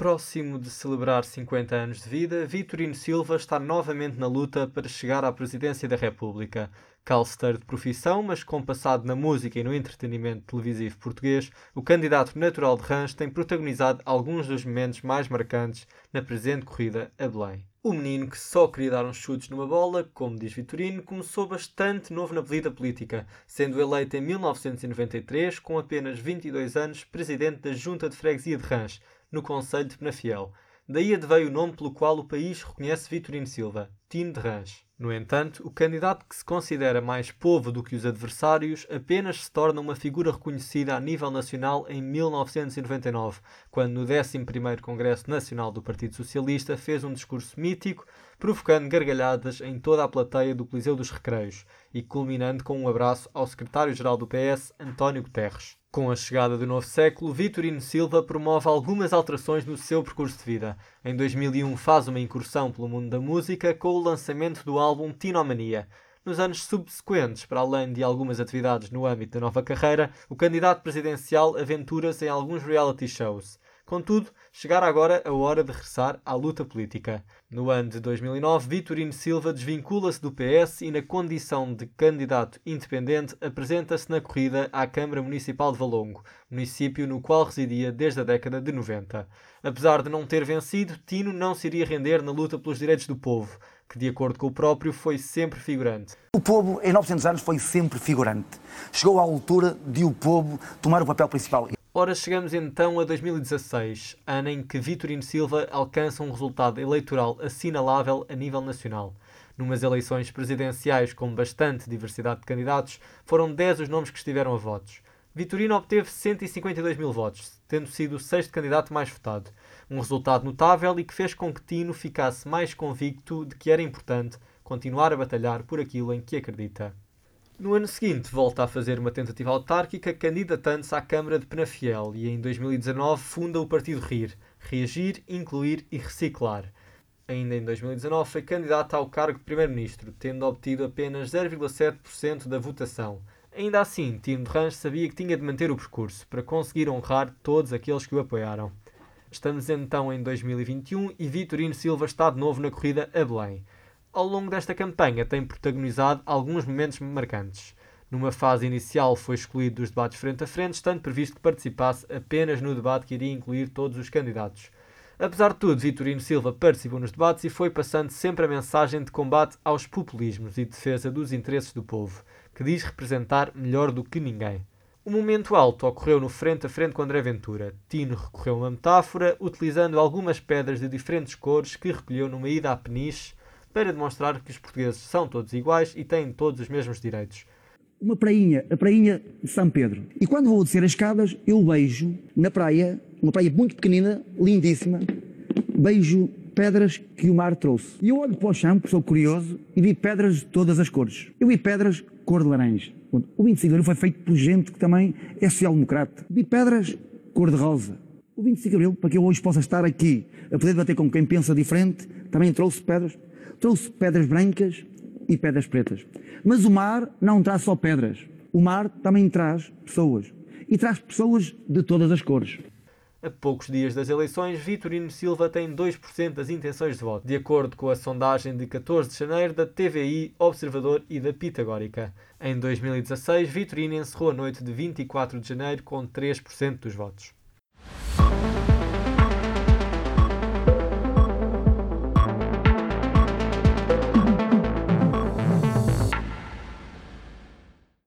próximo de celebrar 50 anos de vida, Vitorino Silva está novamente na luta para chegar à presidência da República. Calster de profissão, mas com passado na música e no entretenimento televisivo português, o candidato natural de Rãs tem protagonizado alguns dos momentos mais marcantes na presente corrida a Belém. O menino que só queria dar uns chutes numa bola, como diz Vitorino, começou bastante novo na vida política, sendo eleito em 1993, com apenas 22 anos, presidente da Junta de Freguesia de Rãs, no Conselho de Penafiel. Daí adveio o nome pelo qual o país reconhece Vitorino Silva, Tino de Rãs. No entanto, o candidato que se considera mais povo do que os adversários apenas se torna uma figura reconhecida a nível nacional em 1999, quando no 11º Congresso Nacional do Partido Socialista fez um discurso mítico, provocando gargalhadas em toda a plateia do Coliseu dos Recreios e culminando com um abraço ao secretário-geral do PS, António Guterres. Com a chegada do novo século, Vitorino Silva promove algumas alterações no seu percurso de vida. Em 2001 faz uma incursão pelo mundo da música com o lançamento do álbum Tinomania. Nos anos subsequentes, para além de algumas atividades no âmbito da nova carreira, o candidato presidencial aventura-se em alguns reality shows. Contudo, chegara agora a hora de regressar à luta política. No ano de 2009, Vitorino Silva desvincula-se do PS e, na condição de candidato independente, apresenta-se na corrida à Câmara Municipal de Valongo, município no qual residia desde a década de 90. Apesar de não ter vencido, Tino não se iria render na luta pelos direitos do povo, que, de acordo com o próprio, foi sempre figurante. O povo, em 900 anos, foi sempre figurante. Chegou à altura de o povo tomar o papel principal. Ora, chegamos então a 2016, ano em que Vitorino Silva alcança um resultado eleitoral assinalável a nível nacional. Numas eleições presidenciais com bastante diversidade de candidatos, foram 10 os nomes que estiveram a votos. Vitorino obteve 152 mil votos, tendo sido o sexto candidato mais votado. Um resultado notável e que fez com que Tino ficasse mais convicto de que era importante continuar a batalhar por aquilo em que acredita. No ano seguinte, volta a fazer uma tentativa autárquica, candidatando-se à Câmara de Penafiel e em 2019 funda o Partido RIR, Reagir, Incluir e Reciclar. Ainda em 2019 foi candidato ao cargo de Primeiro-Ministro, tendo obtido apenas 0,7% da votação. Ainda assim, Tino de sabia que tinha de manter o percurso para conseguir honrar todos aqueles que o apoiaram. Estamos então em 2021 e Vitorino Silva está de novo na corrida a Belém ao longo desta campanha tem protagonizado alguns momentos marcantes. Numa fase inicial foi excluído dos debates frente a frente, estando previsto que participasse apenas no debate que iria incluir todos os candidatos. Apesar de tudo, Vitorino Silva participou nos debates e foi passando sempre a mensagem de combate aos populismos e defesa dos interesses do povo, que diz representar melhor do que ninguém. O momento alto ocorreu no frente a frente com André Ventura. Tino recorreu a uma metáfora, utilizando algumas pedras de diferentes cores que recolheu numa ida a Peniche para demonstrar que os portugueses são todos iguais e têm todos os mesmos direitos. Uma prainha, a prainha de São Pedro. E quando vou descer as escadas, eu beijo na praia, uma praia muito pequenina, lindíssima, beijo pedras que o mar trouxe. E eu olho para o chão, porque sou curioso, e vi pedras de todas as cores. Eu vi pedras cor de laranja. O 25 de abril foi feito por gente que também é social-democrata. Vi pedras cor de rosa. O 25 de abril, para que eu hoje possa estar aqui a poder debater com quem pensa diferente, também trouxe pedras trouxe pedras brancas e pedras pretas. Mas o mar não traz só pedras. O mar também traz pessoas. E traz pessoas de todas as cores. A poucos dias das eleições, Vitorino Silva tem 2% das intenções de voto, de acordo com a sondagem de 14 de janeiro da TVI, Observador e da Pitagórica. Em 2016, Vitorino encerrou a noite de 24 de janeiro com 3% dos votos.